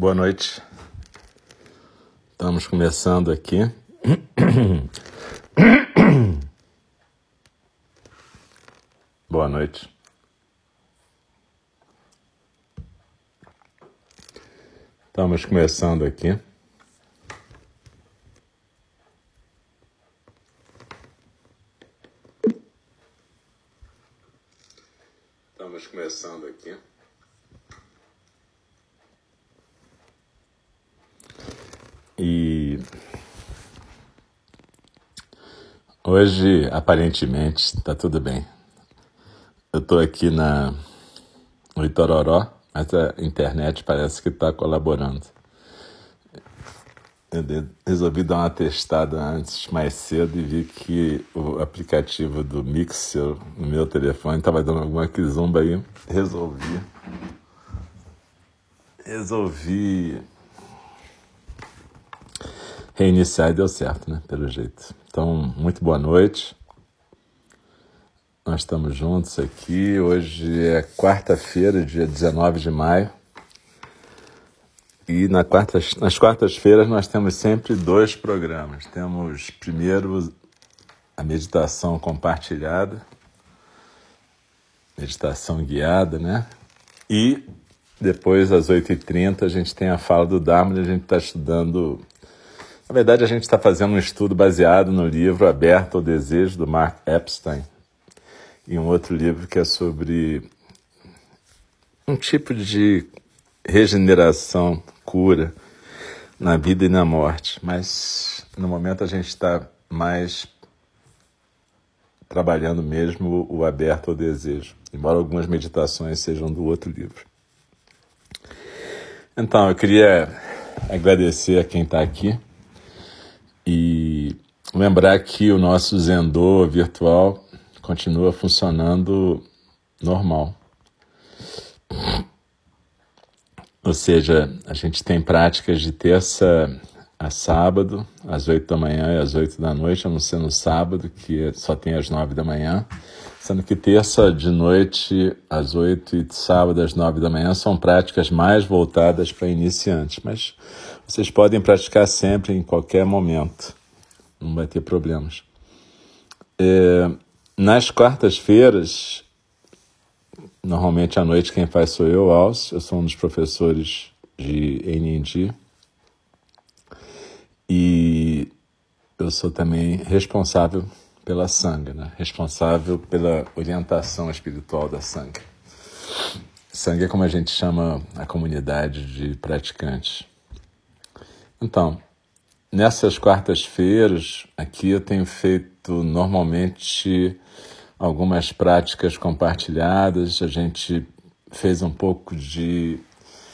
Boa noite. Estamos começando aqui. Boa noite. Estamos começando aqui. Estamos começando aqui. E hoje, aparentemente, está tudo bem. Eu estou aqui na, no Itororó, mas a internet parece que está colaborando. Eu resolvi dar uma testada antes, mais cedo, e vi que o aplicativo do Mixer no meu telefone estava dando alguma quizumba aí. Resolvi. Resolvi reiniciar e deu certo, né? Pelo jeito. Então, muito boa noite. Nós estamos juntos aqui. Hoje é quarta-feira, dia 19 de maio. E na quarta, nas quartas-feiras nós temos sempre dois programas. Temos primeiro a meditação compartilhada, meditação guiada, né? E depois, às 8h30, a gente tem a fala do Dharma e a gente está estudando na verdade, a gente está fazendo um estudo baseado no livro Aberto ao Desejo, do Mark Epstein, e um outro livro que é sobre um tipo de regeneração, cura na vida e na morte. Mas no momento a gente está mais trabalhando mesmo o aberto ao desejo, embora algumas meditações sejam do outro livro. Então, eu queria agradecer a quem está aqui e lembrar que o nosso Zendô virtual continua funcionando normal. Ou seja, a gente tem práticas de terça a sábado, às oito da manhã e às oito da noite, a não ser no sábado, que só tem às nove da manhã. Sendo que terça de noite às oito e sábado às nove da manhã são práticas mais voltadas para iniciantes. Mas vocês podem praticar sempre, em qualquer momento. Não vai ter problemas. É, nas quartas-feiras, normalmente à noite quem faz sou eu, Alce. Eu sou um dos professores de NND. E eu sou também responsável pela Sangha, né? responsável pela orientação espiritual da Sangha. Sangha é como a gente chama a comunidade de praticantes. Então, nessas quartas-feiras, aqui eu tenho feito normalmente algumas práticas compartilhadas. A gente fez um pouco de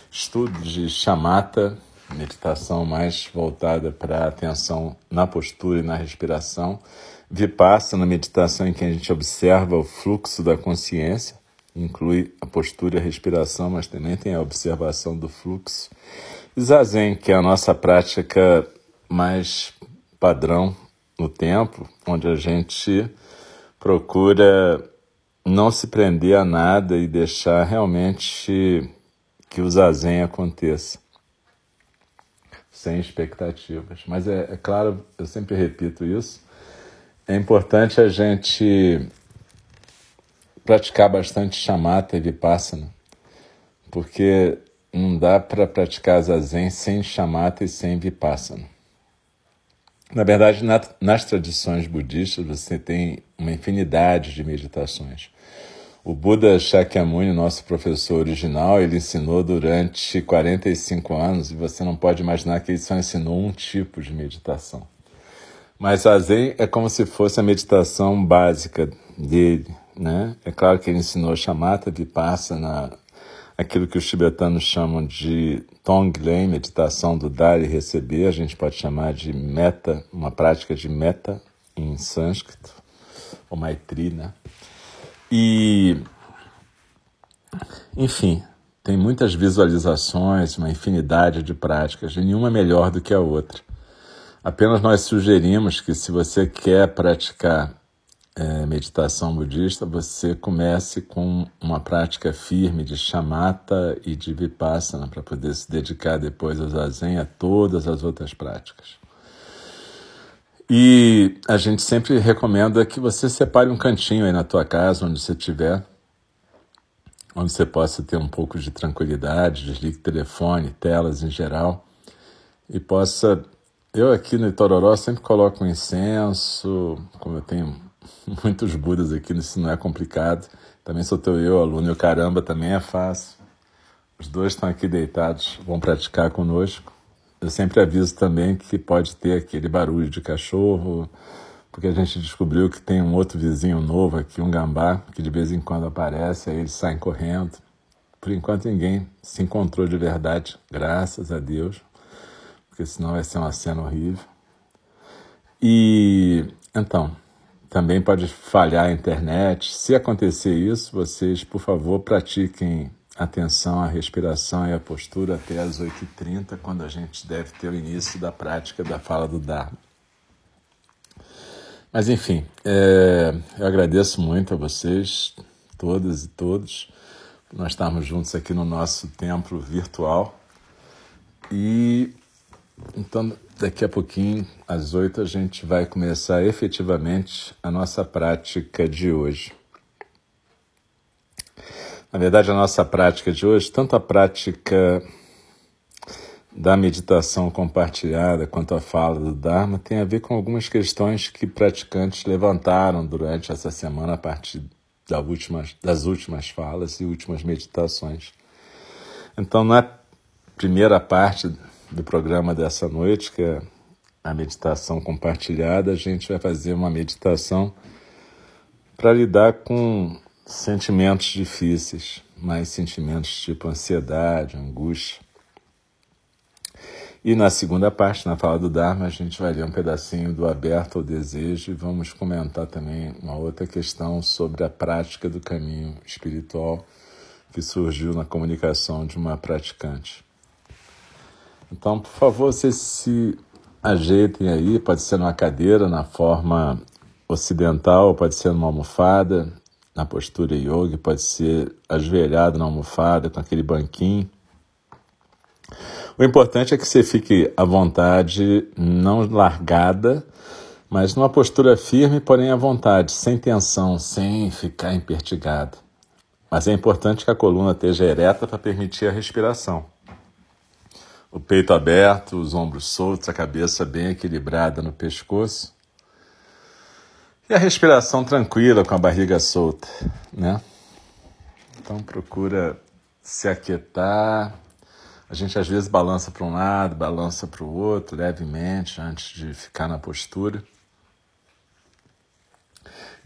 estudo de chamata, meditação mais voltada para a atenção na postura e na respiração. Vipassana, meditação em que a gente observa o fluxo da consciência, inclui a postura e a respiração, mas também tem a observação do fluxo. Zazen, que é a nossa prática mais padrão no tempo, onde a gente procura não se prender a nada e deixar realmente que o zazen aconteça, sem expectativas. Mas é, é claro, eu sempre repito isso, é importante a gente praticar bastante chamata e vipassana, porque não dá para praticar zazen sem chamata e sem vipassana. Na verdade, na, nas tradições budistas, você tem uma infinidade de meditações. O Buda Shakyamuni, nosso professor original, ele ensinou durante 45 anos, e você não pode imaginar que ele só ensinou um tipo de meditação. Mas a Zen é como se fosse a meditação básica dele, né? É claro que ele ensinou chamata, vipassana, aquilo que os tibetanos chamam de Tonglen, meditação do dar e receber, a gente pode chamar de meta, uma prática de meta em sânscrito, ou maitri, né? E, enfim, tem muitas visualizações, uma infinidade de práticas, nenhuma é melhor do que a outra. Apenas nós sugerimos que se você quer praticar é, meditação budista, você comece com uma prática firme de chamata e de vipassana para poder se dedicar depois ao zazen a todas as outras práticas. E a gente sempre recomenda que você separe um cantinho aí na tua casa, onde você estiver, onde você possa ter um pouco de tranquilidade, desligue telefone, telas em geral, e possa. Eu aqui no Itororó sempre coloco um incenso, como eu tenho muitos Budas aqui, isso não é complicado. Também sou teu eu, aluno, e o caramba também é fácil. Os dois estão aqui deitados, vão praticar conosco. Eu sempre aviso também que pode ter aquele barulho de cachorro, porque a gente descobriu que tem um outro vizinho novo aqui, um gambá, que de vez em quando aparece, aí eles saem correndo. Por enquanto ninguém se encontrou de verdade, graças a Deus, porque senão vai ser uma cena horrível. E então, também pode falhar a internet. Se acontecer isso, vocês, por favor, pratiquem atenção à respiração e à postura até as 8h30, quando a gente deve ter o início da prática da fala do Dharma. Mas enfim, é, eu agradeço muito a vocês, todas e todos, por nós estarmos juntos aqui no nosso templo virtual. E então, daqui a pouquinho, às oito, a gente vai começar efetivamente a nossa prática de hoje. Na verdade, a nossa prática de hoje, tanto a prática da meditação compartilhada quanto a fala do Dharma, tem a ver com algumas questões que praticantes levantaram durante essa semana a partir últimas, das últimas falas e últimas meditações. Então, na primeira parte do programa dessa noite, que é a meditação compartilhada, a gente vai fazer uma meditação para lidar com sentimentos difíceis, mais sentimentos tipo ansiedade, angústia. E na segunda parte, na fala do Dharma, a gente vai ler um pedacinho do Aberto ao Desejo e vamos comentar também uma outra questão sobre a prática do caminho espiritual que surgiu na comunicação de uma praticante. Então, por favor, vocês se ajeitem aí, pode ser numa cadeira, na forma ocidental, pode ser numa almofada, na postura yoga, pode ser ajoelhado na almofada, com aquele banquinho. O importante é que você fique à vontade, não largada, mas numa postura firme, porém à vontade, sem tensão, sem ficar impertigado. Mas é importante que a coluna esteja ereta para permitir a respiração o peito aberto, os ombros soltos, a cabeça bem equilibrada no pescoço. E a respiração tranquila com a barriga solta, né? Então procura se aquietar. A gente às vezes balança para um lado, balança para o outro levemente antes de ficar na postura.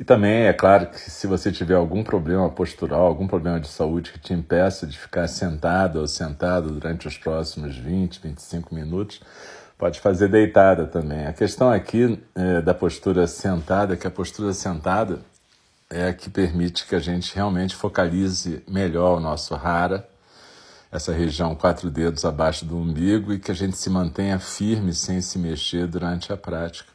E também é claro que se você tiver algum problema postural, algum problema de saúde que te impeça de ficar sentado ou sentado durante os próximos 20, 25 minutos, pode fazer deitada também. A questão aqui é, da postura sentada é que a postura sentada é a que permite que a gente realmente focalize melhor o nosso rara, essa região quatro dedos abaixo do umbigo, e que a gente se mantenha firme sem se mexer durante a prática.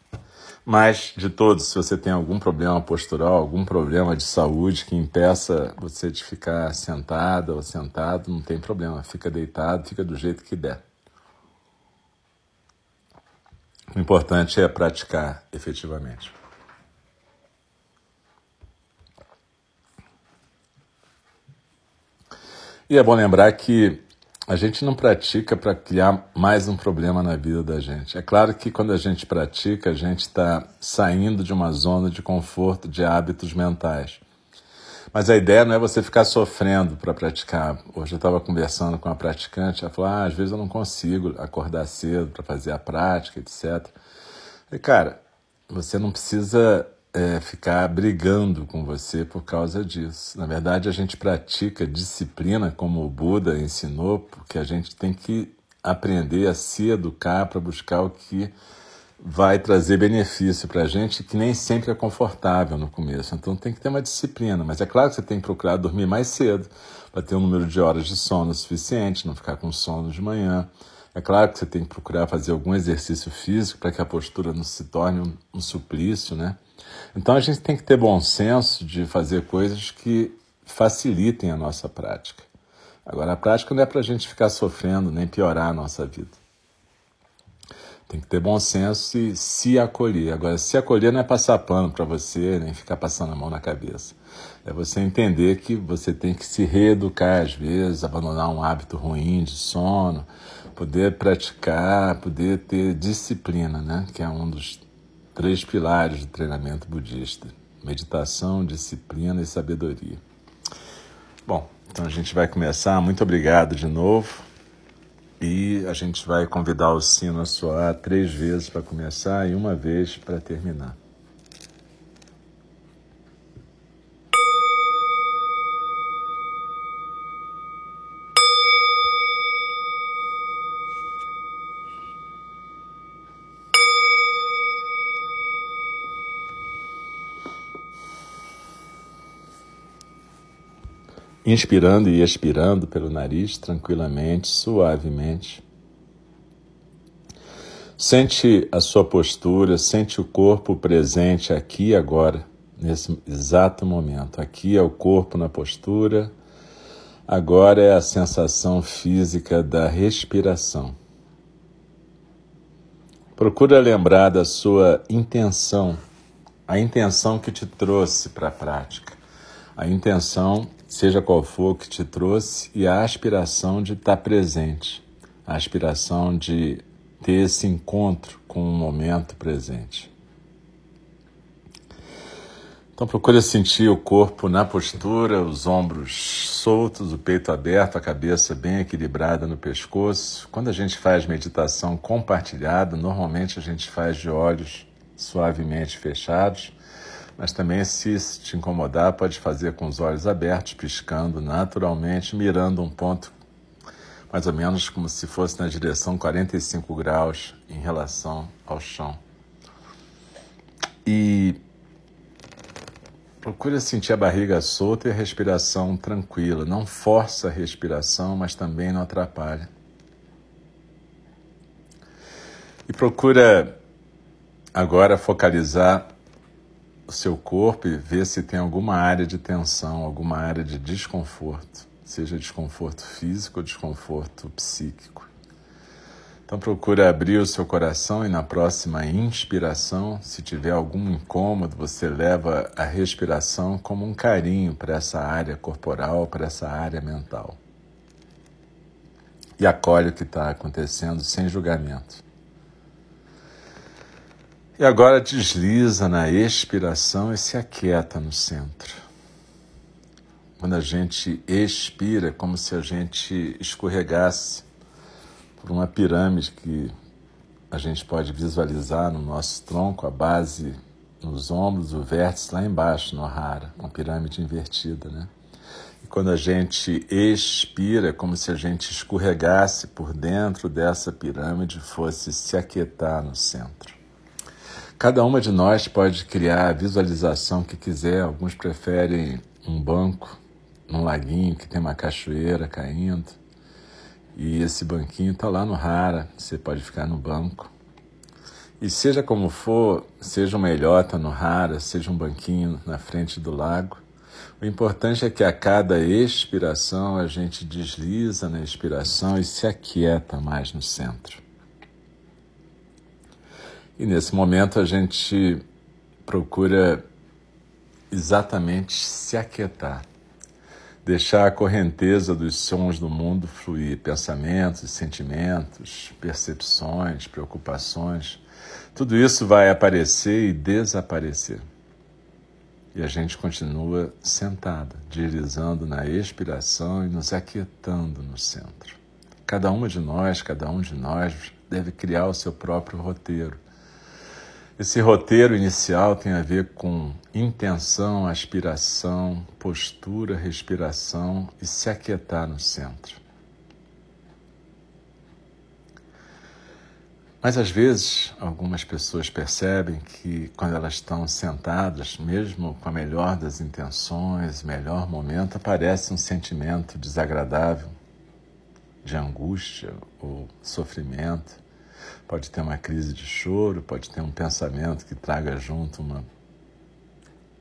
Mas, de todos, se você tem algum problema postural, algum problema de saúde que impeça você de ficar sentada ou sentado, não tem problema. Fica deitado, fica do jeito que der. O importante é praticar efetivamente. E é bom lembrar que a gente não pratica para criar mais um problema na vida da gente. É claro que quando a gente pratica, a gente está saindo de uma zona de conforto, de hábitos mentais. Mas a ideia não é você ficar sofrendo para praticar. Hoje eu estava conversando com uma praticante, ela falou: ah, às vezes eu não consigo acordar cedo para fazer a prática, etc. E cara, você não precisa é, ficar brigando com você por causa disso. Na verdade, a gente pratica disciplina como o Buda ensinou, porque a gente tem que aprender a se educar para buscar o que vai trazer benefício para a gente, que nem sempre é confortável no começo. Então tem que ter uma disciplina. Mas é claro que você tem que procurar dormir mais cedo, para ter um número de horas de sono suficiente, não ficar com sono de manhã. É claro que você tem que procurar fazer algum exercício físico para que a postura não se torne um, um suplício, né? Então a gente tem que ter bom senso de fazer coisas que facilitem a nossa prática. Agora, a prática não é para a gente ficar sofrendo nem piorar a nossa vida. Tem que ter bom senso e se acolher. Agora, se acolher não é passar pano para você, nem ficar passando a mão na cabeça. É você entender que você tem que se reeducar às vezes, abandonar um hábito ruim de sono, poder praticar, poder ter disciplina, né? que é um dos três pilares do treinamento budista: meditação, disciplina e sabedoria. Bom, então a gente vai começar. Muito obrigado de novo. E a gente vai convidar o sino a soar três vezes para começar e uma vez para terminar. Inspirando e expirando pelo nariz tranquilamente, suavemente. Sente a sua postura, sente o corpo presente aqui e agora, nesse exato momento. Aqui é o corpo na postura, agora é a sensação física da respiração. Procura lembrar da sua intenção, a intenção que te trouxe para a prática, a intenção seja qual for que te trouxe, e a aspiração de estar presente, a aspiração de ter esse encontro com o momento presente. Então procure sentir o corpo na postura, os ombros soltos, o peito aberto, a cabeça bem equilibrada no pescoço. Quando a gente faz meditação compartilhada, normalmente a gente faz de olhos suavemente fechados mas também, se te incomodar, pode fazer com os olhos abertos, piscando naturalmente, mirando um ponto mais ou menos como se fosse na direção 45 graus em relação ao chão. E procure sentir a barriga solta e a respiração tranquila. Não força a respiração, mas também não atrapalha. E procura agora focalizar o seu corpo e ver se tem alguma área de tensão, alguma área de desconforto, seja desconforto físico ou desconforto psíquico. Então procura abrir o seu coração e na próxima inspiração, se tiver algum incômodo, você leva a respiração como um carinho para essa área corporal, para essa área mental. E acolhe o que está acontecendo sem julgamento. E agora desliza na expiração e se aquieta no centro. Quando a gente expira, é como se a gente escorregasse por uma pirâmide que a gente pode visualizar no nosso tronco, a base nos ombros, o vértice lá embaixo no hara, uma pirâmide invertida, né? E quando a gente expira, é como se a gente escorregasse por dentro dessa pirâmide fosse se aquietar no centro. Cada uma de nós pode criar a visualização que quiser. Alguns preferem um banco num laguinho que tem uma cachoeira caindo. E esse banquinho está lá no Rara, você pode ficar no banco. E seja como for, seja uma ilhota no Rara, seja um banquinho na frente do lago, o importante é que a cada expiração a gente desliza na expiração e se aquieta mais no centro. E nesse momento a gente procura exatamente se aquietar, deixar a correnteza dos sons do mundo fluir, pensamentos, sentimentos, percepções, preocupações, tudo isso vai aparecer e desaparecer. E a gente continua sentada, deslizando na expiração e nos aquietando no centro. Cada uma de nós, cada um de nós deve criar o seu próprio roteiro esse roteiro inicial tem a ver com intenção, aspiração, postura, respiração e se aquietar no centro. Mas às vezes algumas pessoas percebem que quando elas estão sentadas, mesmo com a melhor das intenções, melhor momento, aparece um sentimento desagradável de angústia ou sofrimento pode ter uma crise de choro, pode ter um pensamento que traga junto uma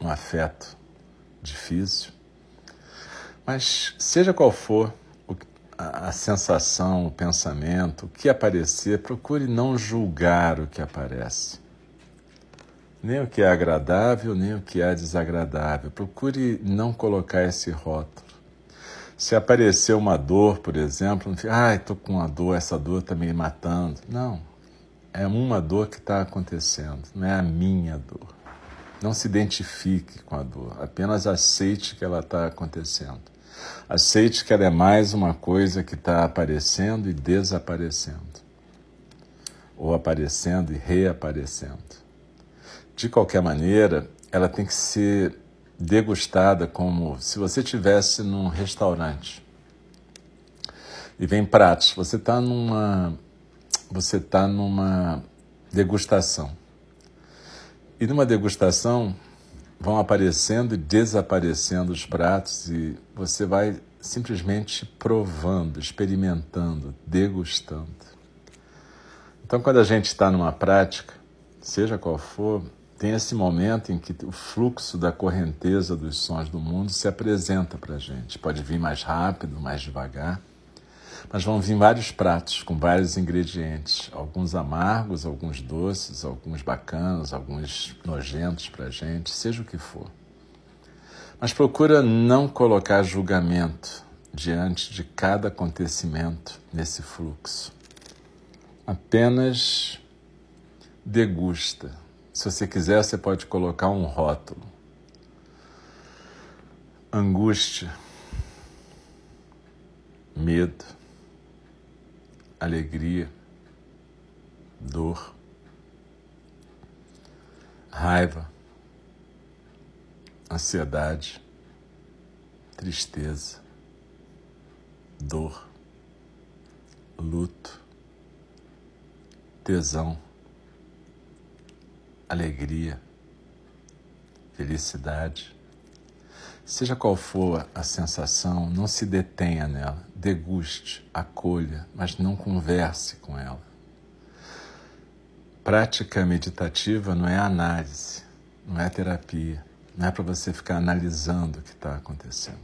um afeto difícil. Mas, seja qual for a, a sensação, o pensamento, o que aparecer, procure não julgar o que aparece. Nem o que é agradável, nem o que é desagradável. Procure não colocar esse rótulo. Se aparecer uma dor, por exemplo, não fique, ai, estou com uma dor, essa dor está me matando. Não, é uma dor que está acontecendo, não é a minha dor. Não se identifique com a dor, apenas aceite que ela está acontecendo. Aceite que ela é mais uma coisa que está aparecendo e desaparecendo, ou aparecendo e reaparecendo. De qualquer maneira, ela tem que ser degustada como se você estivesse num restaurante e vem pratos. Você está numa você está numa degustação e numa degustação vão aparecendo e desaparecendo os pratos e você vai simplesmente provando, experimentando, degustando. Então, quando a gente está numa prática, seja qual for, tem esse momento em que o fluxo da correnteza dos sons do mundo se apresenta para a gente. Pode vir mais rápido, mais devagar, mas vão vir vários pratos com vários ingredientes, alguns amargos, alguns doces, alguns bacanas, alguns nojentos para gente, seja o que for. Mas procura não colocar julgamento diante de cada acontecimento nesse fluxo. Apenas degusta. Se você quiser, você pode colocar um rótulo. Angústia, medo, alegria, dor, raiva, ansiedade, tristeza, dor, luto, tesão, alegria, felicidade, Seja qual for a sensação, não se detenha nela, deguste, acolha, mas não converse com ela. Prática meditativa não é análise, não é terapia, não é para você ficar analisando o que está acontecendo.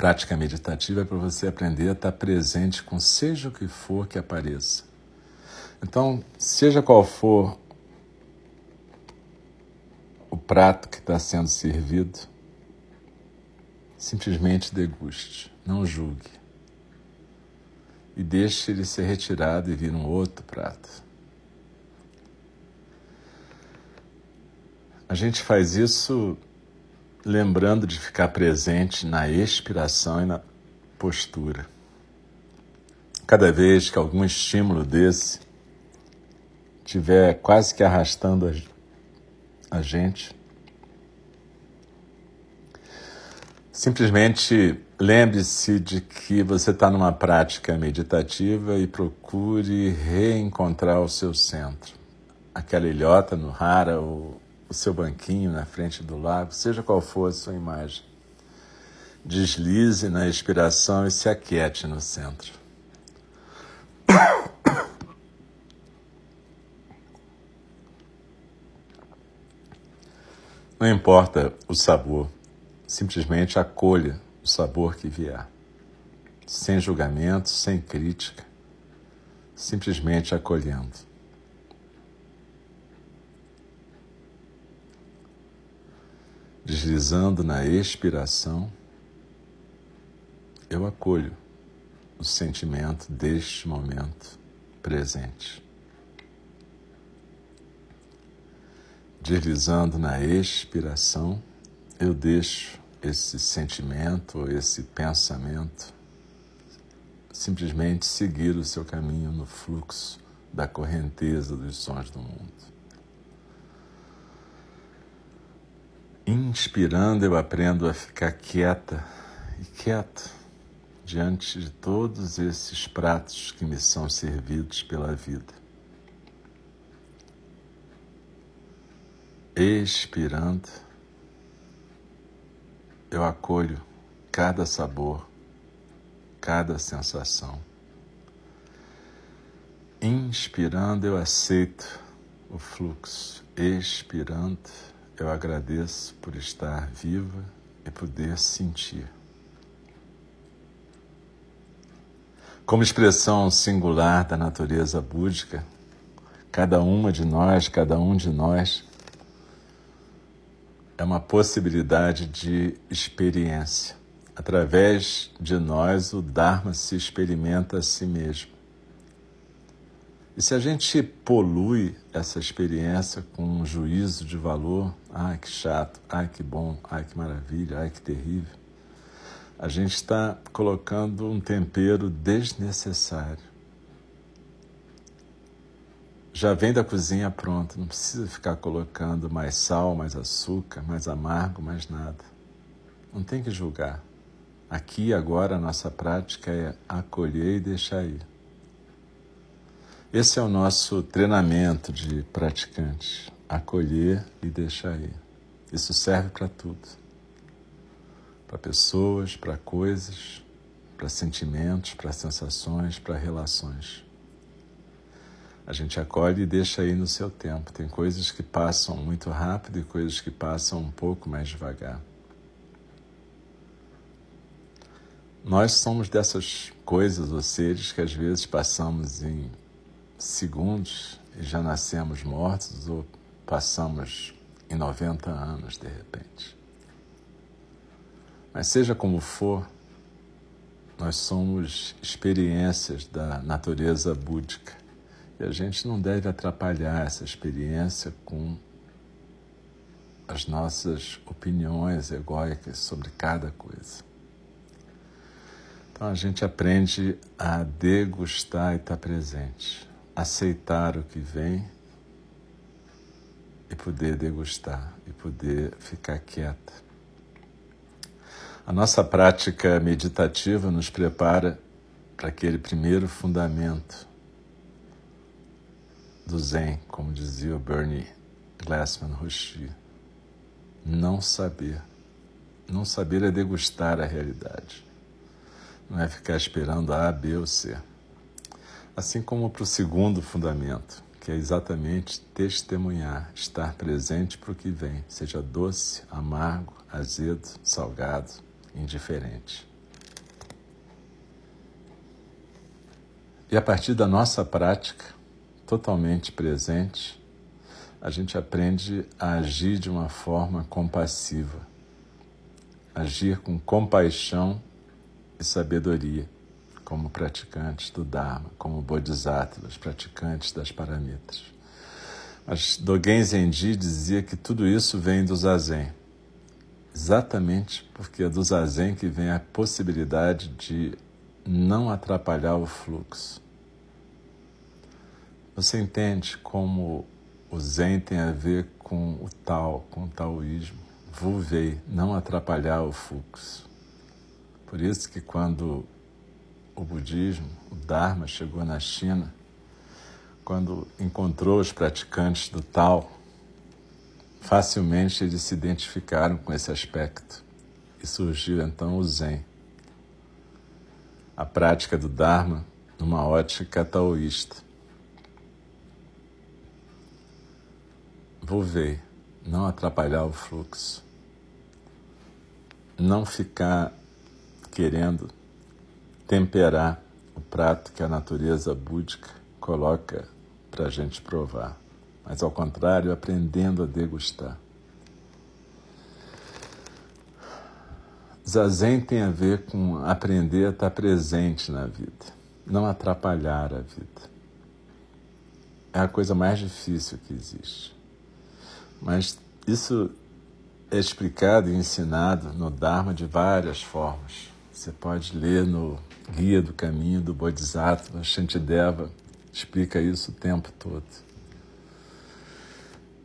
Prática meditativa é para você aprender a estar presente com seja o que for que apareça. Então, seja qual for o prato que está sendo servido, simplesmente deguste, não julgue. E deixe ele ser retirado e vir um outro prato. A gente faz isso lembrando de ficar presente na expiração e na postura. Cada vez que algum estímulo desse estiver quase que arrastando a gente. Simplesmente lembre-se de que você está numa prática meditativa e procure reencontrar o seu centro. Aquela ilhota no rara, o, o seu banquinho na frente do lago, seja qual for a sua imagem. Deslize na expiração e se aquiete no centro. Não importa o sabor, simplesmente acolha o sabor que vier, sem julgamento, sem crítica, simplesmente acolhendo. Deslizando na expiração, eu acolho o sentimento deste momento presente. Deslizando na expiração, eu deixo esse sentimento, esse pensamento simplesmente seguir o seu caminho no fluxo da correnteza dos sons do mundo. Inspirando, eu aprendo a ficar quieta e quieto diante de todos esses pratos que me são servidos pela vida. Expirando, eu acolho cada sabor, cada sensação. Inspirando, eu aceito o fluxo. Expirando, eu agradeço por estar viva e poder sentir. Como expressão singular da natureza búdica, cada uma de nós, cada um de nós, é uma possibilidade de experiência. Através de nós, o Dharma se experimenta a si mesmo. E se a gente polui essa experiência com um juízo de valor, ai que chato, ai que bom, ai que maravilha, ai que terrível, a gente está colocando um tempero desnecessário. Já vem da cozinha pronto, não precisa ficar colocando mais sal, mais açúcar, mais amargo, mais nada. Não tem que julgar. Aqui agora a nossa prática é acolher e deixar ir. Esse é o nosso treinamento de praticante, acolher e deixar ir. Isso serve para tudo. Para pessoas, para coisas, para sentimentos, para sensações, para relações. A gente acolhe e deixa aí no seu tempo. Tem coisas que passam muito rápido e coisas que passam um pouco mais devagar. Nós somos dessas coisas ou seres que às vezes passamos em segundos e já nascemos mortos ou passamos em 90 anos de repente. Mas seja como for, nós somos experiências da natureza búdica e a gente não deve atrapalhar essa experiência com as nossas opiniões egóicas sobre cada coisa. Então a gente aprende a degustar e estar presente aceitar o que vem e poder degustar e poder ficar quieta. A nossa prática meditativa nos prepara para aquele primeiro fundamento do Zen, como dizia o Bernie Glassman Roshi. Não saber. Não saber é degustar a realidade. Não é ficar esperando A, B ou C assim como para o segundo fundamento, que é exatamente testemunhar, estar presente para o que vem, seja doce, amargo, azedo, salgado, indiferente. E a partir da nossa prática, totalmente presente, a gente aprende a agir de uma forma compassiva, agir com compaixão e sabedoria como praticantes do Dharma, como bodhisattvas, praticantes das paramitas. Mas Dogen Zenji dizia que tudo isso vem do Zazen, exatamente porque é do Zazen que vem a possibilidade de não atrapalhar o fluxo. Você entende como o Zen tem a ver com o Tao, com o taoísmo? Vuvei, não atrapalhar o fluxo. Por isso que quando o budismo, o Dharma, chegou na China, quando encontrou os praticantes do Tao, facilmente eles se identificaram com esse aspecto e surgiu então o Zen, a prática do Dharma numa ótica taoísta. Vou ver, não atrapalhar o fluxo, não ficar querendo temperar o prato que a natureza búdica coloca para a gente provar, mas ao contrário, aprendendo a degustar. Zazen tem a ver com aprender a estar presente na vida, não atrapalhar a vida. É a coisa mais difícil que existe. Mas isso é explicado e ensinado no Dharma de várias formas. Você pode ler no Guia do Caminho do Bodhisattva, Shantideva, explica isso o tempo todo.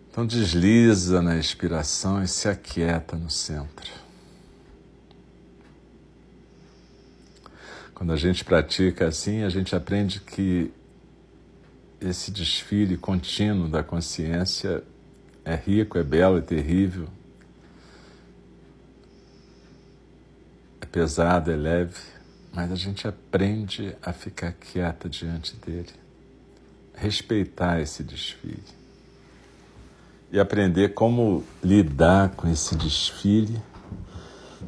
Então desliza na expiração e se aquieta no centro. Quando a gente pratica assim, a gente aprende que esse desfile contínuo da consciência é rico, é belo, é terrível, é pesado, é leve mas a gente aprende a ficar quieta diante dele, respeitar esse desfile. e aprender como lidar com esse desfile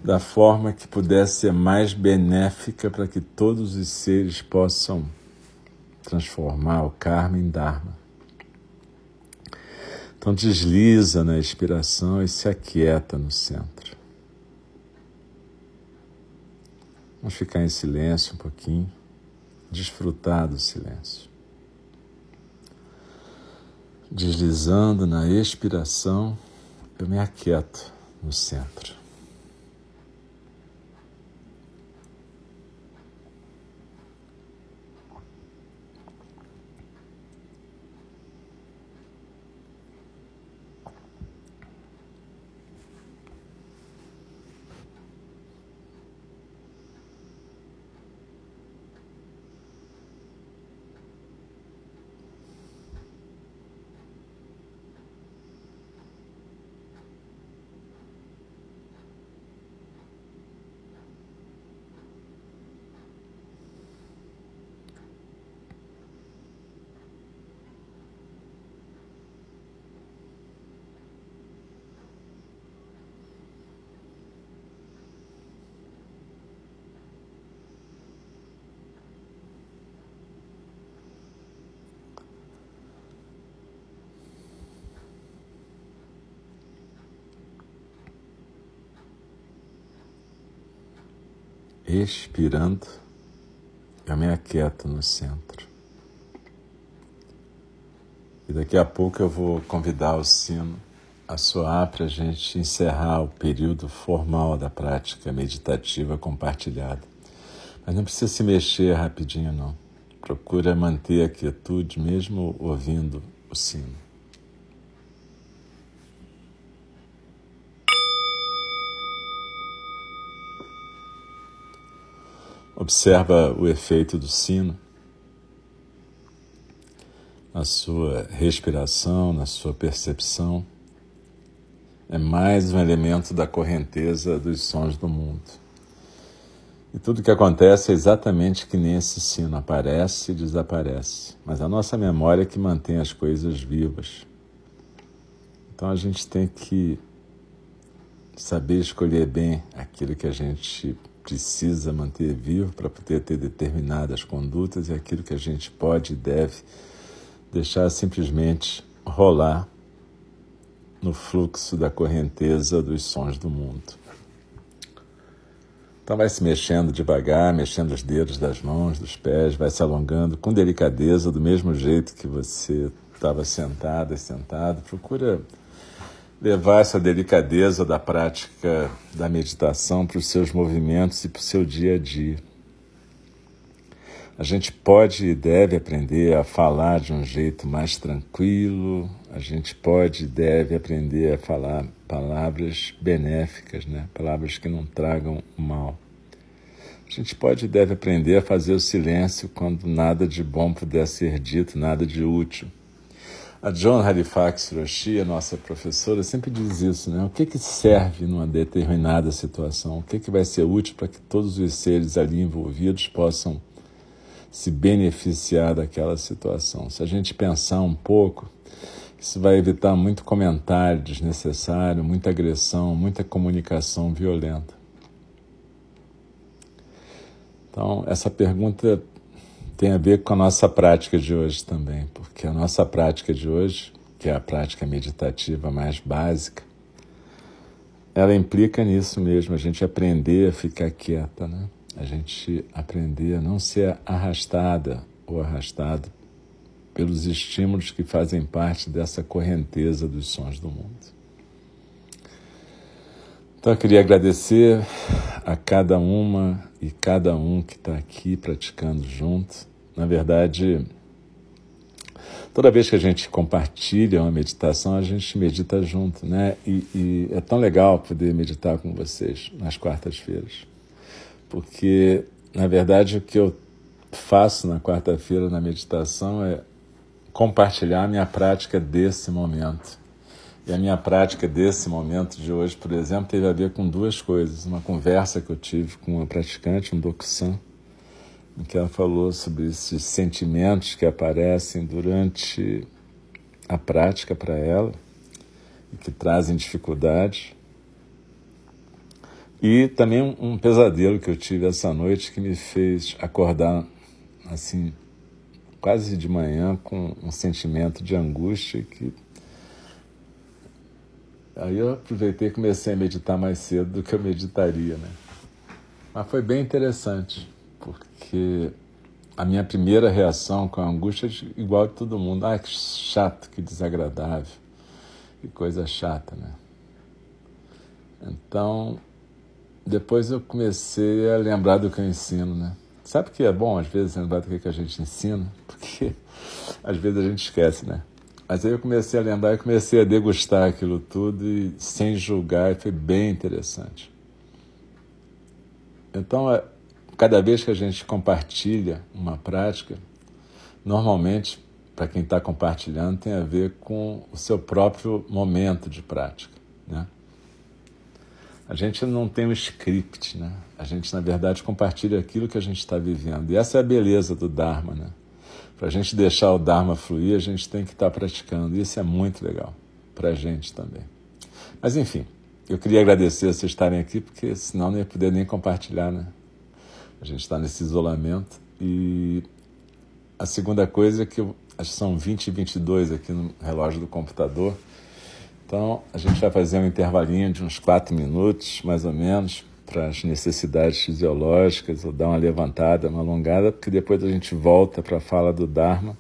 da forma que pudesse ser mais benéfica para que todos os seres possam transformar o karma em dharma. Então desliza na expiração e se aquieta no centro. Vamos ficar em silêncio um pouquinho, desfrutar do silêncio. Deslizando na expiração, eu me aquieto no centro. Expirando, eu me aquieto no centro. E daqui a pouco eu vou convidar o sino a soar para a gente encerrar o período formal da prática meditativa compartilhada. Mas não precisa se mexer rapidinho, não. Procura manter a quietude mesmo ouvindo o sino. Observa o efeito do sino na sua respiração, na sua percepção. É mais um elemento da correnteza dos sons do mundo. E tudo que acontece é exatamente que nem esse sino aparece e desaparece. Mas a nossa memória é que mantém as coisas vivas. Então a gente tem que saber escolher bem aquilo que a gente precisa manter vivo para poder ter determinadas condutas e aquilo que a gente pode e deve deixar simplesmente rolar no fluxo da correnteza dos sons do mundo. Então vai se mexendo devagar, mexendo os dedos das mãos, dos pés, vai se alongando com delicadeza, do mesmo jeito que você estava sentada e sentado. Procura levar essa delicadeza da prática da meditação para os seus movimentos e para o seu dia a dia. A gente pode e deve aprender a falar de um jeito mais tranquilo, a gente pode e deve aprender a falar palavras benéficas, né? palavras que não tragam mal. A gente pode e deve aprender a fazer o silêncio quando nada de bom puder ser dito, nada de útil. A John Halifax Roshi, a nossa professora, sempre diz isso, né? O que, que serve numa determinada situação? O que, que vai ser útil para que todos os seres ali envolvidos possam se beneficiar daquela situação? Se a gente pensar um pouco, isso vai evitar muito comentário desnecessário, muita agressão, muita comunicação violenta. Então, essa pergunta tem a ver com a nossa prática de hoje também, porque a nossa prática de hoje, que é a prática meditativa mais básica, ela implica nisso mesmo, a gente aprender a ficar quieta, né? A gente aprender a não ser arrastada ou arrastado pelos estímulos que fazem parte dessa correnteza dos sons do mundo. Então eu queria agradecer a cada uma e cada um que está aqui praticando junto. Na verdade, toda vez que a gente compartilha uma meditação, a gente medita junto, né? E, e é tão legal poder meditar com vocês nas quartas-feiras, porque na verdade o que eu faço na quarta-feira na meditação é compartilhar a minha prática desse momento. E a minha prática desse momento de hoje, por exemplo, teve a ver com duas coisas. Uma conversa que eu tive com uma praticante, um Dokusan, em que ela falou sobre esses sentimentos que aparecem durante a prática para ela. e que trazem dificuldade. E também um, um pesadelo que eu tive essa noite que me fez acordar assim quase de manhã com um sentimento de angústia que aí eu aproveitei e comecei a meditar mais cedo do que eu meditaria, né? Mas foi bem interessante, porque a minha primeira reação com a angústia é igual a todo mundo. Ah, que chato, que desagradável, que coisa chata, né? Então, depois eu comecei a lembrar do que eu ensino, né? Sabe que é bom, às vezes, lembrar do que a gente ensina? Porque às vezes a gente esquece, né? Mas aí eu comecei a lembrar e comecei a degustar aquilo tudo e sem julgar, e foi bem interessante. Então, é, cada vez que a gente compartilha uma prática, normalmente, para quem está compartilhando, tem a ver com o seu próprio momento de prática, né? A gente não tem um script, né? A gente, na verdade, compartilha aquilo que a gente está vivendo. E essa é a beleza do Dharma, né? Para a gente deixar o Dharma fluir, a gente tem que estar tá praticando. Isso é muito legal para a gente também. Mas, enfim, eu queria agradecer vocês estarem aqui, porque senão não ia poder nem compartilhar, né? A gente está nesse isolamento. E a segunda coisa é que eu, acho que são 20 e 22 aqui no relógio do computador. Então, a gente vai fazer um intervalinho de uns quatro minutos, mais ou menos, para as necessidades fisiológicas, ou dar uma levantada, uma alongada, porque depois a gente volta para a fala do Dharma.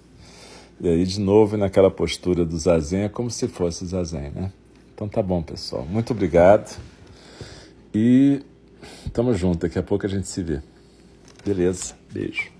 E aí, de novo, naquela postura do Zazen, é como se fosse Zazen, né? Então tá bom, pessoal. Muito obrigado. E tamo junto. Daqui a pouco a gente se vê. Beleza. Beijo.